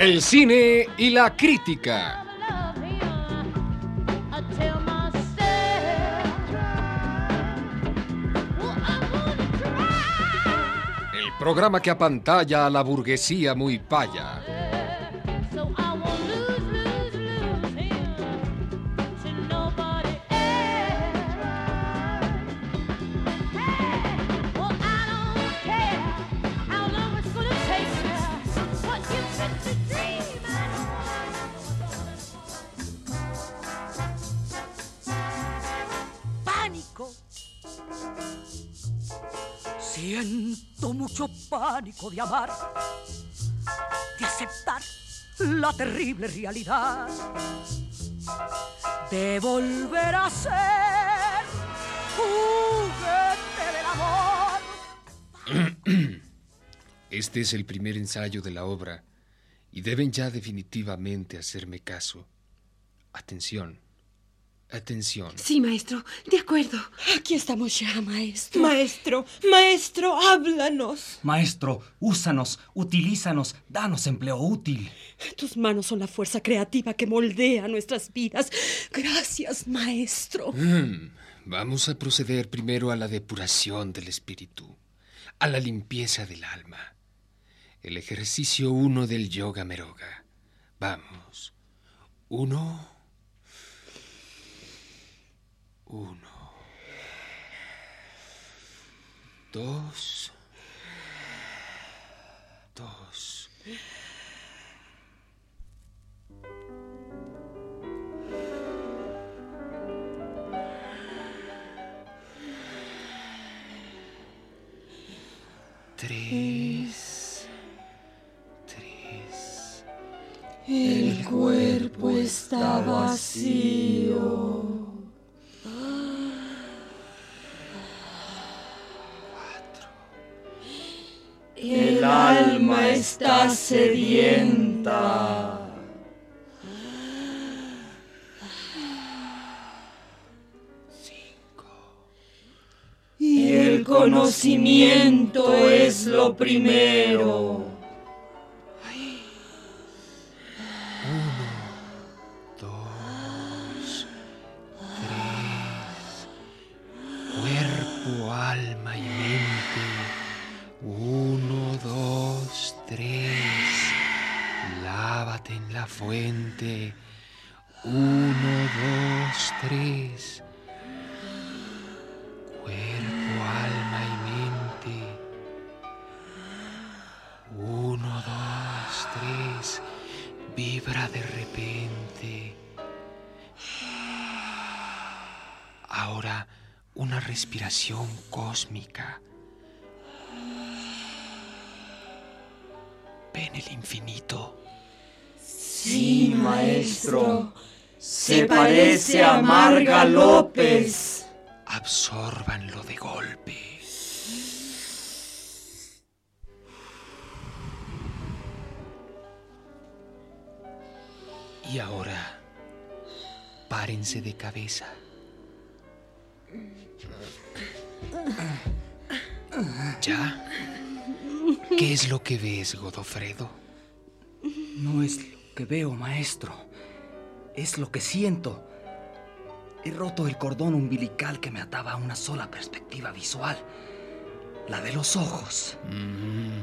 El cine y la crítica. El programa que apantalla a la burguesía muy paya. Siento mucho pánico de amar, de aceptar la terrible realidad, de volver a ser juguete del amor. Este es el primer ensayo de la obra y deben ya definitivamente hacerme caso. Atención. Atención. Sí, maestro, de acuerdo. Aquí estamos ya, maestro. Maestro, maestro, háblanos. Maestro, úsanos, utilízanos, danos empleo útil. Tus manos son la fuerza creativa que moldea nuestras vidas. Gracias, maestro. Mm, vamos a proceder primero a la depuración del espíritu, a la limpieza del alma. El ejercicio uno del yoga meroga. Vamos. Uno. Uno. Dos. Dos. Sedienta. Y el conocimiento es lo primero. Cósmica. Ven el infinito. Sí, maestro. Se parece a Marga López. Absórbanlo de golpe. Y ahora, párense de cabeza. ¿Ya? ¿Qué es lo que ves, Godofredo? No es lo que veo, maestro. Es lo que siento. He roto el cordón umbilical que me ataba a una sola perspectiva visual. La de los ojos. Mm.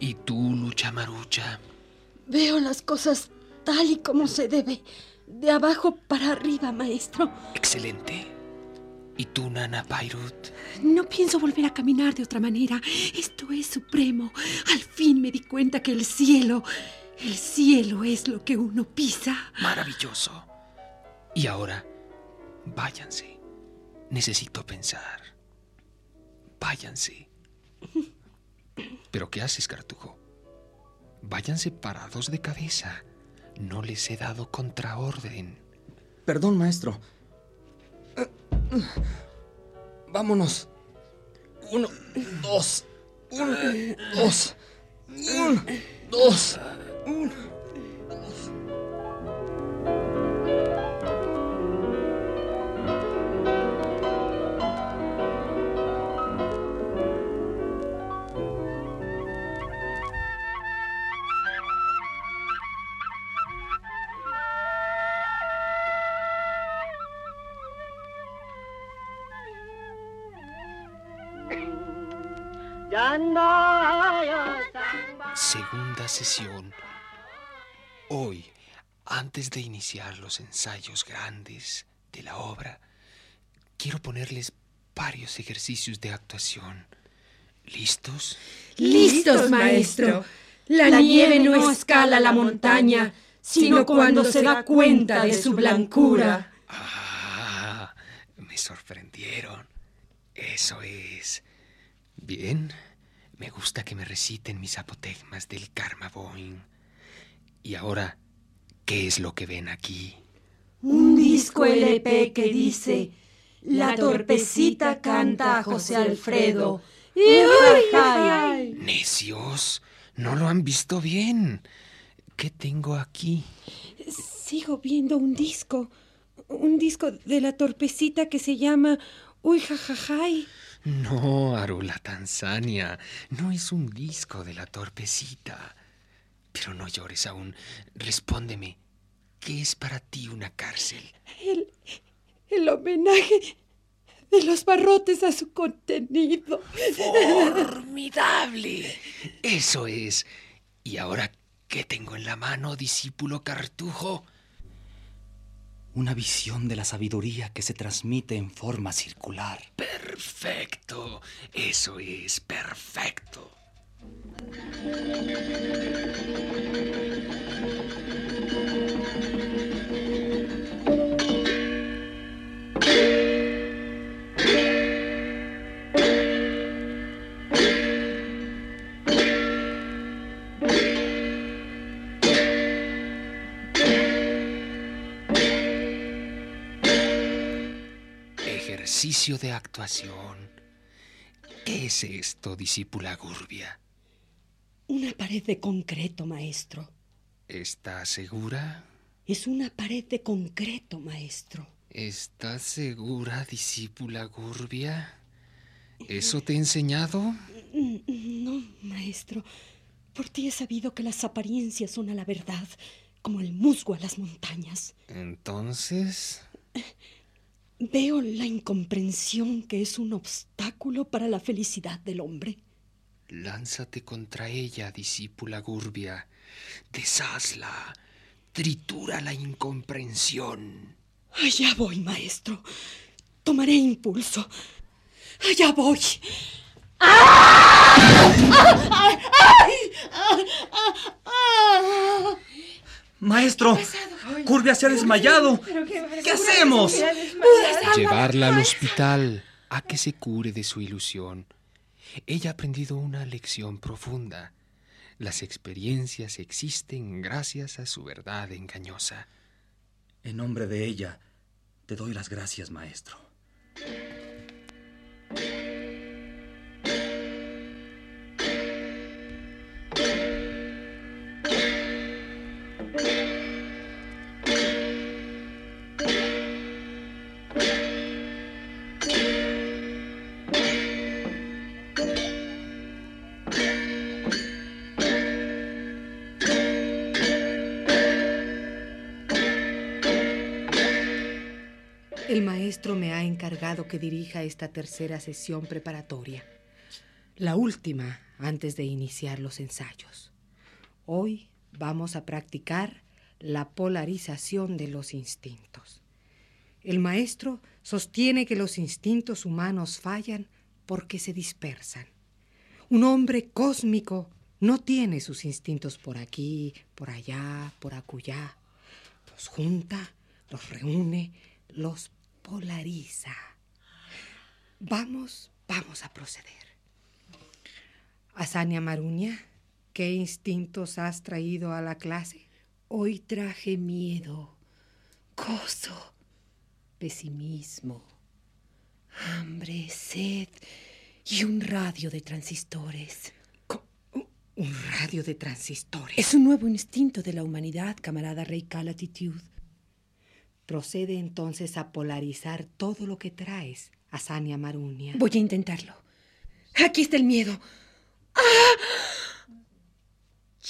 ¿Y tú, Lucha Marucha? Veo las cosas tal y como se debe. De abajo para arriba, maestro. Excelente. ¿Y tú, Nana Pairut? No pienso volver a caminar de otra manera. Esto es supremo. Al fin me di cuenta que el cielo, el cielo es lo que uno pisa. Maravilloso. Y ahora, váyanse. Necesito pensar. Váyanse. ¿Pero qué haces, Cartujo? Váyanse parados de cabeza. No les he dado contraorden. Perdón, maestro. Vámonos. Uno, dos. Uno, dos. Uno, dos. Uno. Sesión. Hoy, antes de iniciar los ensayos grandes de la obra, quiero ponerles varios ejercicios de actuación. ¿Listos? Listos, maestro. La, nieve no escala la montaña, sino cuando se da cuenta de su blancura. Ah, me sorprendieron. Eso es. Bien, me gusta que me reciten mis apotegmas del Karma Boing. Y ahora, ¿qué es lo que ven aquí? Un disco LP que dice, la torpecita canta a José Alfredo. ¡Ay, Necios, no lo han visto bien. ¿Qué tengo aquí? Sigo viendo un disco. Un disco de la torpecita que se llama Uy Jajajay. No, Arula Tanzania, no es un disco de la torpecita. Pero no llores aún. Respóndeme, ¿qué es para ti una cárcel? El, el homenaje de los barrotes a su contenido. ¡Formidable! Eso es. ¿Y ahora qué tengo en la mano, discípulo Cartujo? Una visión de la sabiduría que se transmite en forma circular. Perfecto. Eso es perfecto. Ejercicio de actuación. ¿Qué es esto, discípula Gurbia? Una pared de concreto, maestro. ¿Estás segura? Es una pared de concreto, maestro. ¿Estás segura, discípula Gurbia? ¿Eso te he enseñado? No, maestro. Por ti he sabido que las apariencias son a la verdad, como el musgo a las montañas. Entonces... Veo la incomprensión que es un obstáculo para la felicidad del hombre. Lánzate contra ella, discípula Gurbia. Deshazla. Tritura la incomprensión. Allá voy, maestro. Tomaré impulso. Allá voy. Maestro, Gurbia se ha desmayado. ¿Qué hacemos? Llevarla al hospital a que se cure de su ilusión. Ella ha aprendido una lección profunda. Las experiencias existen gracias a su verdad engañosa. En nombre de ella, te doy las gracias, maestro. Que dirija esta tercera sesión preparatoria, la última antes de iniciar los ensayos. Hoy vamos a practicar la polarización de los instintos. El maestro sostiene que los instintos humanos fallan porque se dispersan. Un hombre cósmico no tiene sus instintos por aquí, por allá, por acullá. Los junta, los reúne, los polariza. Vamos, vamos a proceder. Asania Maruña, ¿qué instintos has traído a la clase? Hoy traje miedo, gozo, pesimismo, hambre, sed y un radio de transistores. ¿Un radio de transistores? Es un nuevo instinto de la humanidad, camarada Rey Calatitude. Procede entonces a polarizar todo lo que traes, Asania Marunia. Voy a intentarlo. Aquí está el miedo. ¡Ah!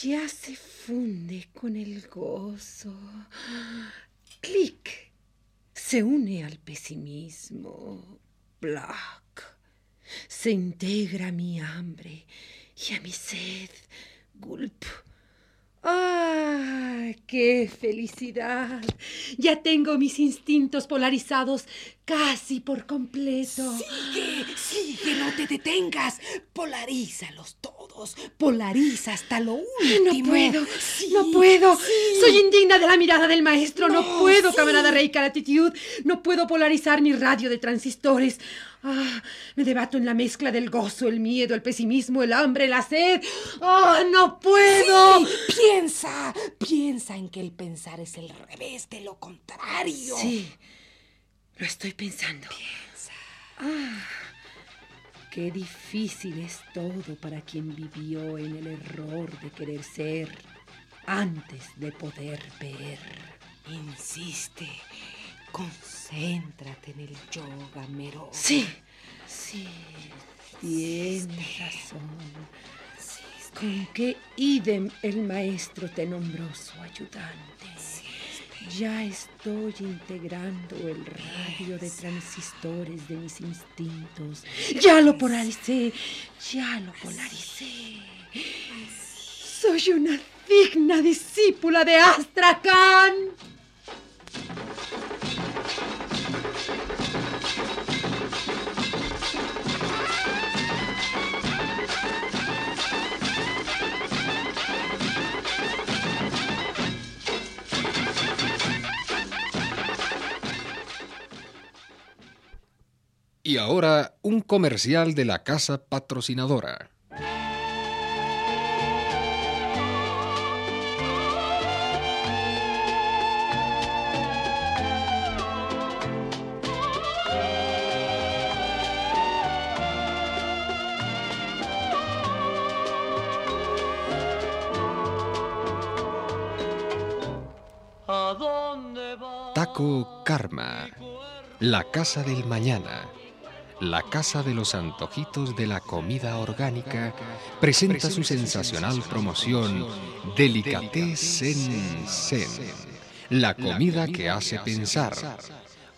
Ya se funde con el gozo. Clic. Se une al pesimismo. Black. se integra a mi hambre y a mi sed. Gulp. ¡Ah! ¡Qué felicidad! Ya tengo mis instintos polarizados casi por completo. Sigue, sigue, no te detengas. Polarízalos todos. Polariza hasta lo último. No puedo, no puedo. Soy indigna de la mirada del maestro. No, puedo, camarada Rey Caratitude. No puedo polarizar mi radio de transistores. Ah, me debato en la mezcla del gozo, el miedo, el pesimismo, el hambre, la sed. ¡Ah, no puedo! piensa, piensa en que el pensar es el revés de lo contrario. Sí, lo estoy pensando. Piensa. Ah, qué difícil es todo para quien vivió en el error de querer ser antes de poder ver. Insiste, concéntrate en el yoga mero. Sí, sí, tienes razón. Con qué idem el maestro te nombró su ayudante. Ya estoy integrando el radio de transistores de mis instintos. Ya lo polaricé, ya lo polaricé. Soy una digna discípula de Astrakhan. Y ahora un comercial de la casa patrocinadora. Taco Karma, la casa del mañana. La Casa de los Antojitos de la Comida Orgánica presenta su sensacional promoción Delicatessen Sen, la comida que hace pensar.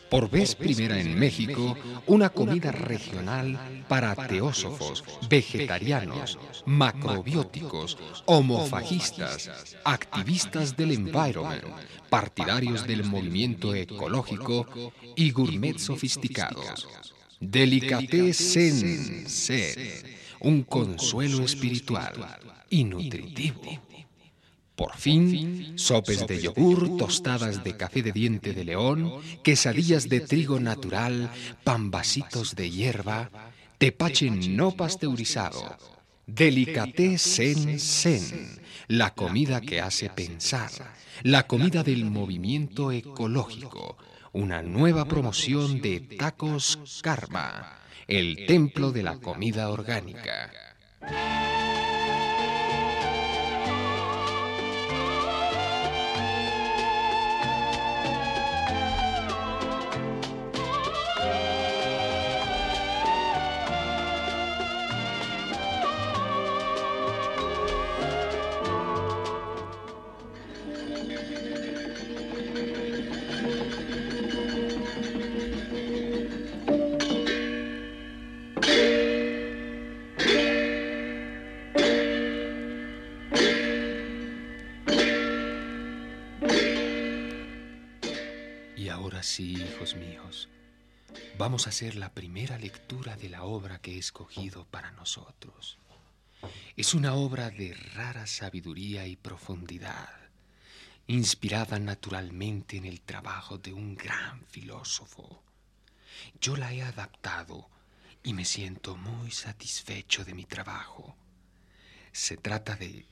Por vez primera en México, una comida regional para teósofos, vegetarianos, macrobióticos, homofagistas, activistas del environment, partidarios del movimiento ecológico y gourmet sofisticados. Delicatessen Sen, un consuelo espiritual y nutritivo. Por fin, sopes de yogur, tostadas de café de diente de león, quesadillas de trigo natural, pambasitos de hierba, tepache no pasteurizado. Delicatessen Sen, la comida que hace pensar, la comida del movimiento ecológico una nueva promoción de Tacos Karma, el templo de la comida orgánica. Y ahora sí, hijos míos, vamos a hacer la primera lectura de la obra que he escogido para nosotros. Es una obra de rara sabiduría y profundidad, inspirada naturalmente en el trabajo de un gran filósofo. Yo la he adaptado y me siento muy satisfecho de mi trabajo. Se trata de...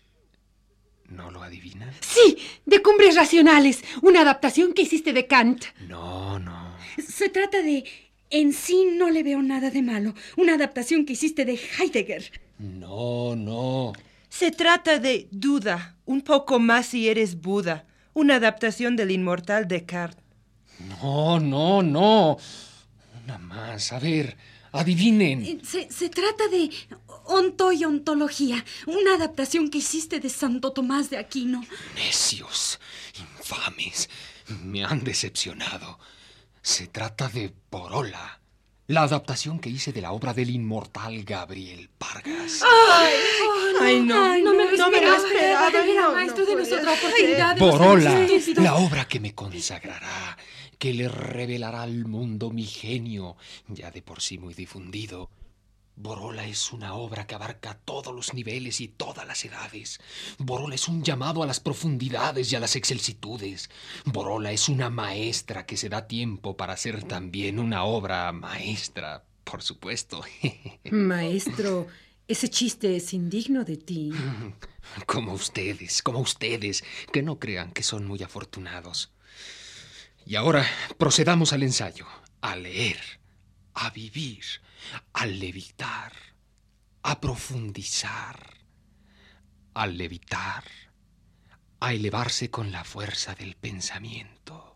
¿No lo adivinan? Sí, de Cumbres Racionales, una adaptación que hiciste de Kant. No, no. Se trata de En sí no le veo nada de malo, una adaptación que hiciste de Heidegger. No, no. Se trata de Duda, un poco más si eres Buda, una adaptación del inmortal Descartes. No, no, no. Una más. A ver, adivinen. Eh, Se, se trata de Onto y Ontología, una adaptación que hiciste de Santo Tomás de Aquino. Necios, infames, me han decepcionado. Se trata de Porola, La adaptación que hice de la obra del inmortal Gabriel Vargas. Ay, no, no me lo no me lo esperaba. esperaba, De no, maestro, no otra ser. oportunidad. de Borola, la obra que me consagrará, que le revelará al mundo mi genio, ya de por sí muy difundido. Borola es una obra que abarca todos los niveles y todas las edades. Borola es un llamado a las profundidades y a las excelsitudes. Borola es una maestra que se da tiempo para hacer también una obra maestra, por supuesto. Maestro, ese chiste es indigno de ti. Como ustedes, como ustedes, que no crean que son muy afortunados. Y ahora procedamos al ensayo, a leer, a vivir, a levitar, a profundizar, a levitar, a elevarse con la fuerza del pensamiento.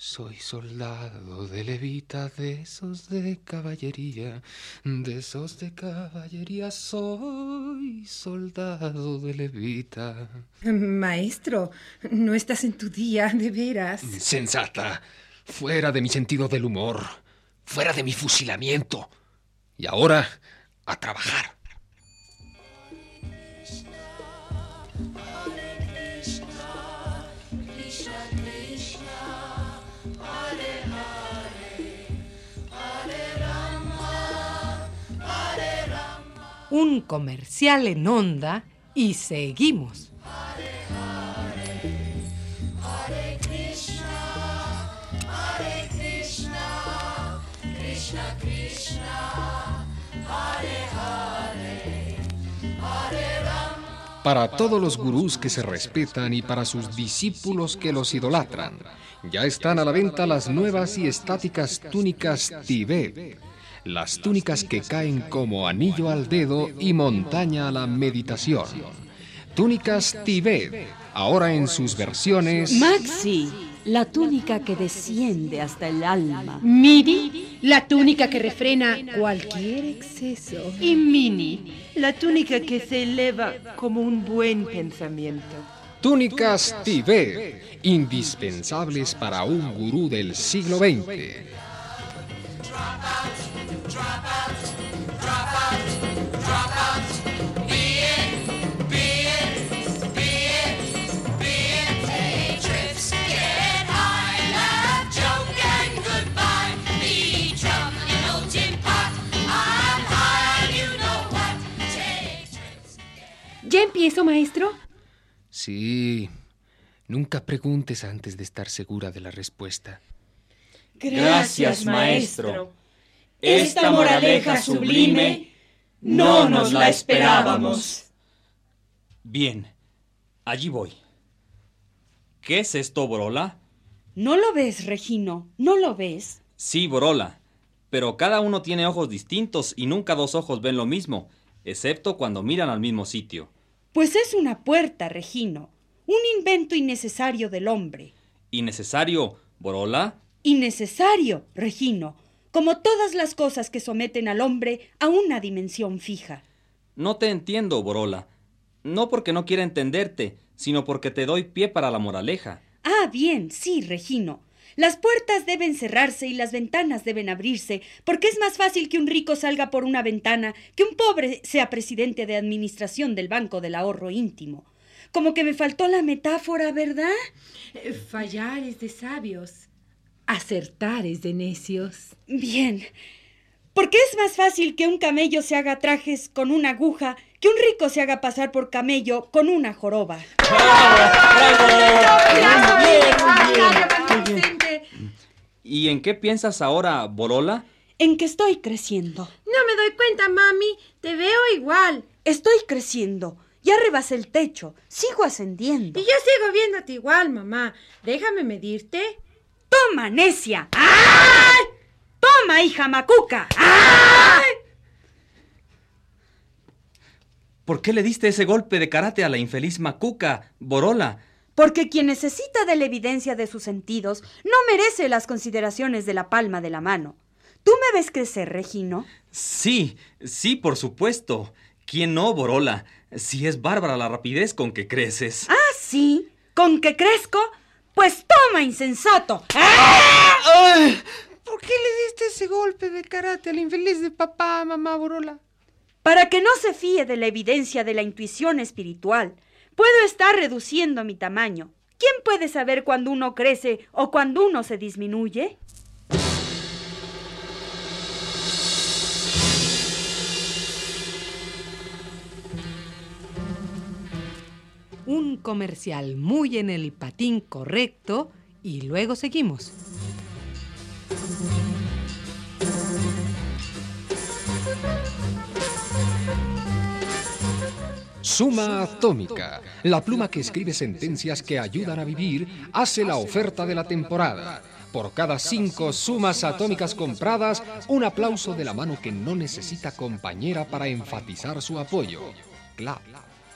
Soy soldado de levita, de esos de caballería, de esos de caballería, soy soldado de levita. Maestro, no estás en tu día, de veras. Sensata, fuera de mi sentido del humor, fuera de mi fusilamiento. Y ahora, a trabajar. Un comercial en onda y seguimos. Para todos los gurús que se respetan y para sus discípulos que los idolatran, ya están a la venta las nuevas y estáticas túnicas Tibet. Las túnicas que caen como anillo al dedo y montaña a la meditación. Túnicas Tibet, ahora en sus versiones... Maxi, la túnica que desciende hasta el alma. Midi, la túnica que refrena cualquier exceso. Y Mini, la túnica que se eleva como un buen pensamiento. Túnicas Tibet, indispensables para un gurú del siglo XX. ¿Ya empiezo, maestro? Sí, nunca preguntes antes de estar segura de la respuesta. Gracias, maestro. Esta moraleja sublime no nos la esperábamos. Bien, allí voy. ¿Qué es esto, Borola? ¿No lo ves, Regino? ¿No lo ves? Sí, Borola. Pero cada uno tiene ojos distintos y nunca dos ojos ven lo mismo, excepto cuando miran al mismo sitio. Pues es una puerta, Regino. Un invento innecesario del hombre. ¿Innecesario, Borola? Innecesario, Regino. Como todas las cosas que someten al hombre a una dimensión fija. No te entiendo, Borola. No porque no quiera entenderte, sino porque te doy pie para la moraleja. Ah, bien, sí, Regino. Las puertas deben cerrarse y las ventanas deben abrirse, porque es más fácil que un rico salga por una ventana que un pobre sea presidente de administración del Banco del Ahorro Íntimo. Como que me faltó la metáfora, ¿verdad? Eh, Fallar es de sabios, acertar es de necios. Bien. Porque es más fácil que un camello se haga trajes con una aguja que un rico se haga pasar por camello con una joroba. ¿Y en qué piensas ahora, Borola? En que estoy creciendo. No me doy cuenta, mami. Te veo igual. Estoy creciendo. Ya rebasé el techo. Sigo ascendiendo. Y yo sigo viéndote igual, mamá. Déjame medirte. ¡Toma, necia! ¡Ay! ¡Toma, hija macuca! ¡Ay! ¿Por qué le diste ese golpe de karate a la infeliz Macuca, Borola? Porque quien necesita de la evidencia de sus sentidos no merece las consideraciones de la palma de la mano. ¿Tú me ves crecer, Regino? Sí, sí, por supuesto. ¿Quién no, Borola? Si es bárbara la rapidez con que creces. Ah, sí. ¿Con que crezco? Pues toma, insensato. ¡Ay! ¿Por qué le diste ese golpe de karate al infeliz de papá, mamá Borola? Para que no se fíe de la evidencia de la intuición espiritual, puedo estar reduciendo mi tamaño. ¿Quién puede saber cuándo uno crece o cuándo uno se disminuye? Un comercial muy en el patín correcto y luego seguimos. Suma Atómica, la pluma que escribe sentencias que ayudan a vivir, hace la oferta de la temporada. Por cada cinco sumas atómicas compradas, un aplauso de la mano que no necesita compañera para enfatizar su apoyo. Clap.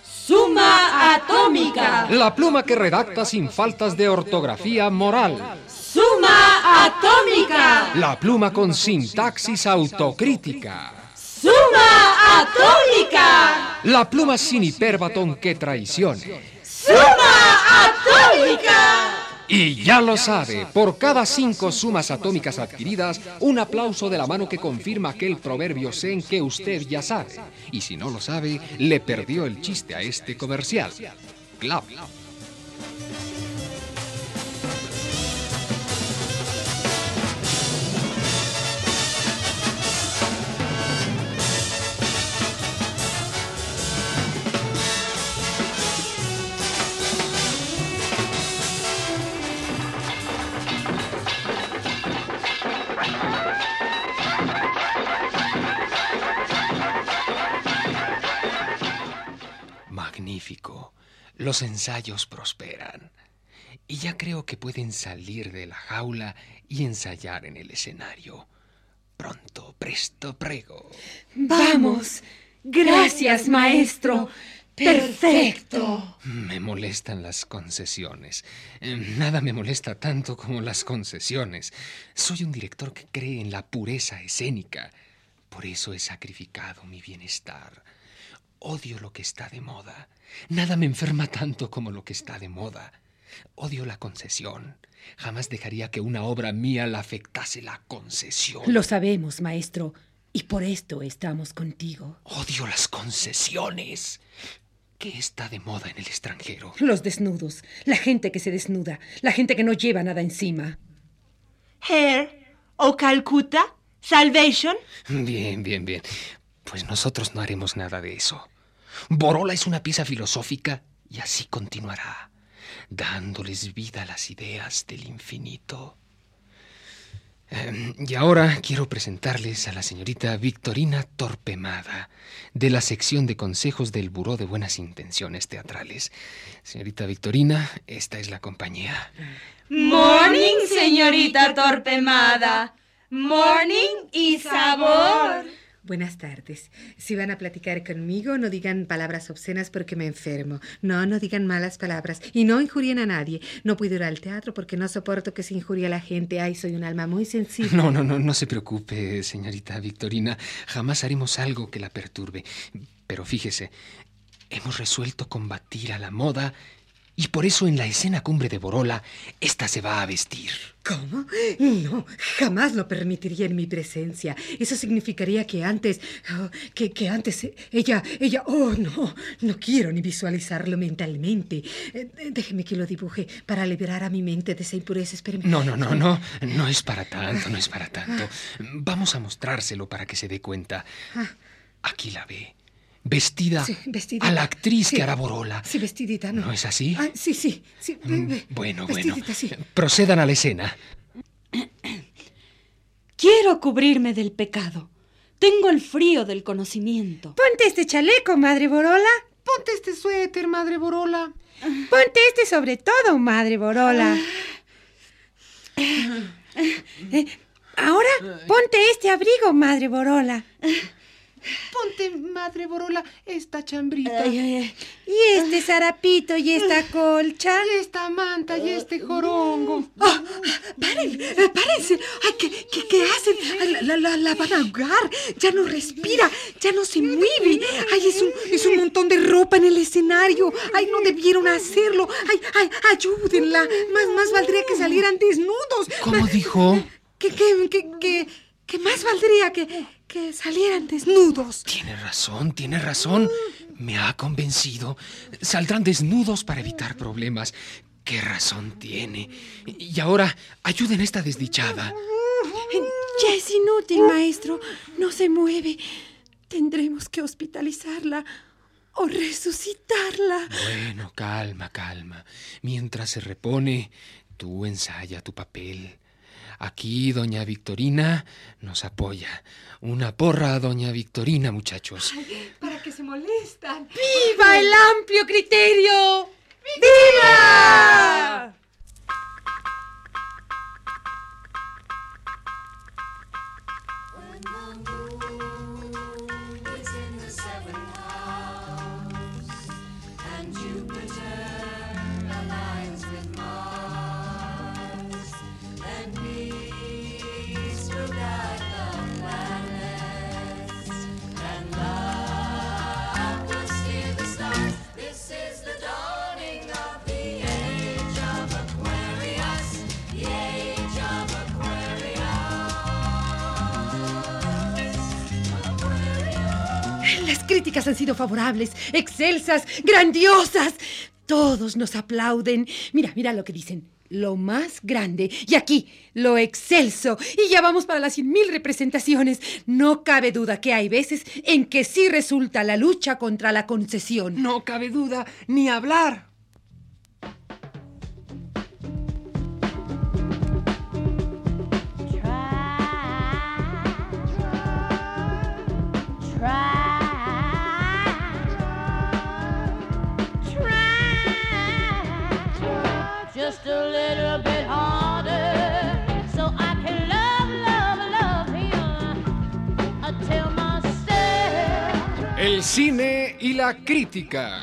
Suma atómica. La pluma que redacta sin faltas de ortografía moral. Suma atómica. La pluma con sintaxis autocrítica. Suma atómica. La pluma sin hiperbatón que traicione. Suma atómica. Y ya lo sabe, por cada cinco sumas atómicas adquiridas, un aplauso de la mano que confirma aquel proverbio zen que usted ya sabe. Y si no lo sabe, le perdió el chiste a este comercial. Clap. Los ensayos prosperan. Y ya creo que pueden salir de la jaula y ensayar en el escenario. Pronto, presto, prego. Vamos. Gracias, maestro. Perfecto. Me molestan las concesiones. Eh, Nada me molesta tanto como las concesiones. Soy un director que cree en la pureza escénica. Por eso he sacrificado mi bienestar. Odio lo que está de moda. Nada me enferma tanto como lo que está de moda. Odio la concesión. Jamás dejaría que una obra mía la afectase la concesión. Lo sabemos, maestro. Y por esto estamos contigo. Odio las concesiones. ¿Qué está de moda en el extranjero? Los desnudos. La gente que se desnuda. La gente que no lleva nada encima. Hair o Calcuta, Salvation. Bien, bien, bien. Pues nosotros no haremos nada de eso. Borola es una pieza filosófica y así continuará, dándoles vida a las ideas del infinito. Eh, y ahora quiero presentarles a la señorita Victorina Torpemada, de la sección de consejos del Buró de Buenas Intenciones Teatrales. Señorita Victorina, esta es la compañía. Morning, señorita Torpemada. Morning y sabor. Buenas tardes. Si van a platicar conmigo, no digan palabras obscenas porque me enfermo. No, no digan malas palabras. Y no injurien a nadie. No puedo ir al teatro porque no soporto que se injurie a la gente. Ay, soy un alma muy sensible. No, no, no, no se preocupe, señorita Victorina. Jamás haremos algo que la perturbe. Pero fíjese, hemos resuelto combatir a la moda y por eso en la escena cumbre de Borola, esta se va a vestir. ¿Cómo? No, jamás lo permitiría en mi presencia. Eso significaría que antes, oh, que, que antes eh, ella, ella, oh no, no quiero ni visualizarlo mentalmente. Eh, déjeme que lo dibuje para liberar a mi mente de esa impureza. Espéreme. No, no, no, no, no es para tanto, no es para tanto. Vamos a mostrárselo para que se dé cuenta. Ah. Aquí la ve. Vestida, Sí, vestidita. a la actriz Sí. que hará Borola. Sí, vestidita, ¿no? ¿No es así? Ah, sí, sí, sí. Mm. Bueno, bueno. Vestidita, sí. Procedan a la escena. Quiero cubrirme del pecado. Tengo el frío del conocimiento. Ponte este chaleco, madre Borola. Ponte este suéter, madre Borola. Ponte este sobre todo, madre Borola. Eh, ahora ponte este abrigo, madre Borola. Ponte, madre Borola, esta chambrita. Ay, ay, ay. Y este zarapito y esta colcha. Y esta manta y este jorongo. ¡Ah! ¡Paren! ¡Párense! Ay, ¿qué, qué, qué hacen? Ay, la- la- la van a ahogar. Ya no respira, ya no se mueve. Ay, es un, es un montón de ropa en el escenario. Ay, no debieron hacerlo. Ay, ay, ayúdenla. Más, más valdría que salieran desnudos. ¿Cómo dijo? que, que, que, que, que más valdría que, que salieran desnudos. Tiene razón, tiene razón. Me ha convencido. Saldrán desnudos para evitar problemas. ¿Qué razón tiene? Y ahora, ayuden a esta desdichada. Ya es inútil, maestro. No se mueve. Tendremos que hospitalizarla o resucitarla. Bueno, calma, calma. Mientras se repone, tú ensaya tu papel. Aquí doña Victorina nos apoya. Una porra a doña Victorina, muchachos. para que se molestan. ¡Viva el amplio criterio! ¡Viva! Críticas han sido favorables, excelsas, grandiosas. Todos nos aplauden. Mira, mira lo que dicen. Lo más grande. Y aquí, lo excelso. Y ya vamos para las cien mil representaciones. No cabe duda que hay veces en que sí resulta la lucha contra la concesión. No cabe duda ni hablar. Cine y la crítica.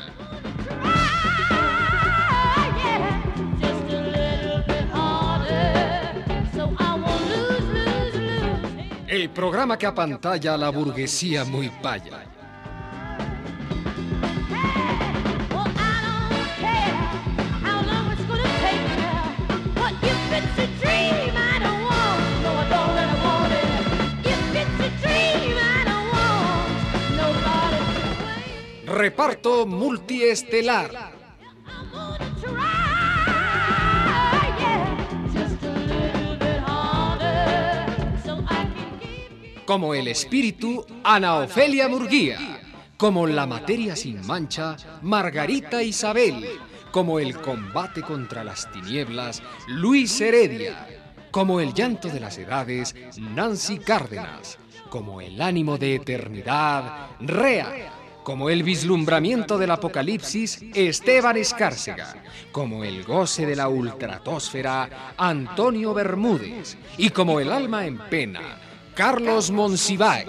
El programa que apantalla a la burguesía muy paya. Can keep. Como el espíritu, Ana Ofelia Murguía. Como la materia sin mancha, Margarita Isabel. Como el combate contra las tinieblas, Luis Heredia. Como el llanto de las edades, Nancy Cárdenas. Como el ánimo de eternidad, Rea como el vislumbramiento del Apocalipsis, Esteban Escárcega, como el goce de la ultratósfera, Antonio Bermúdez, y como el alma en pena, Carlos Monsiváis.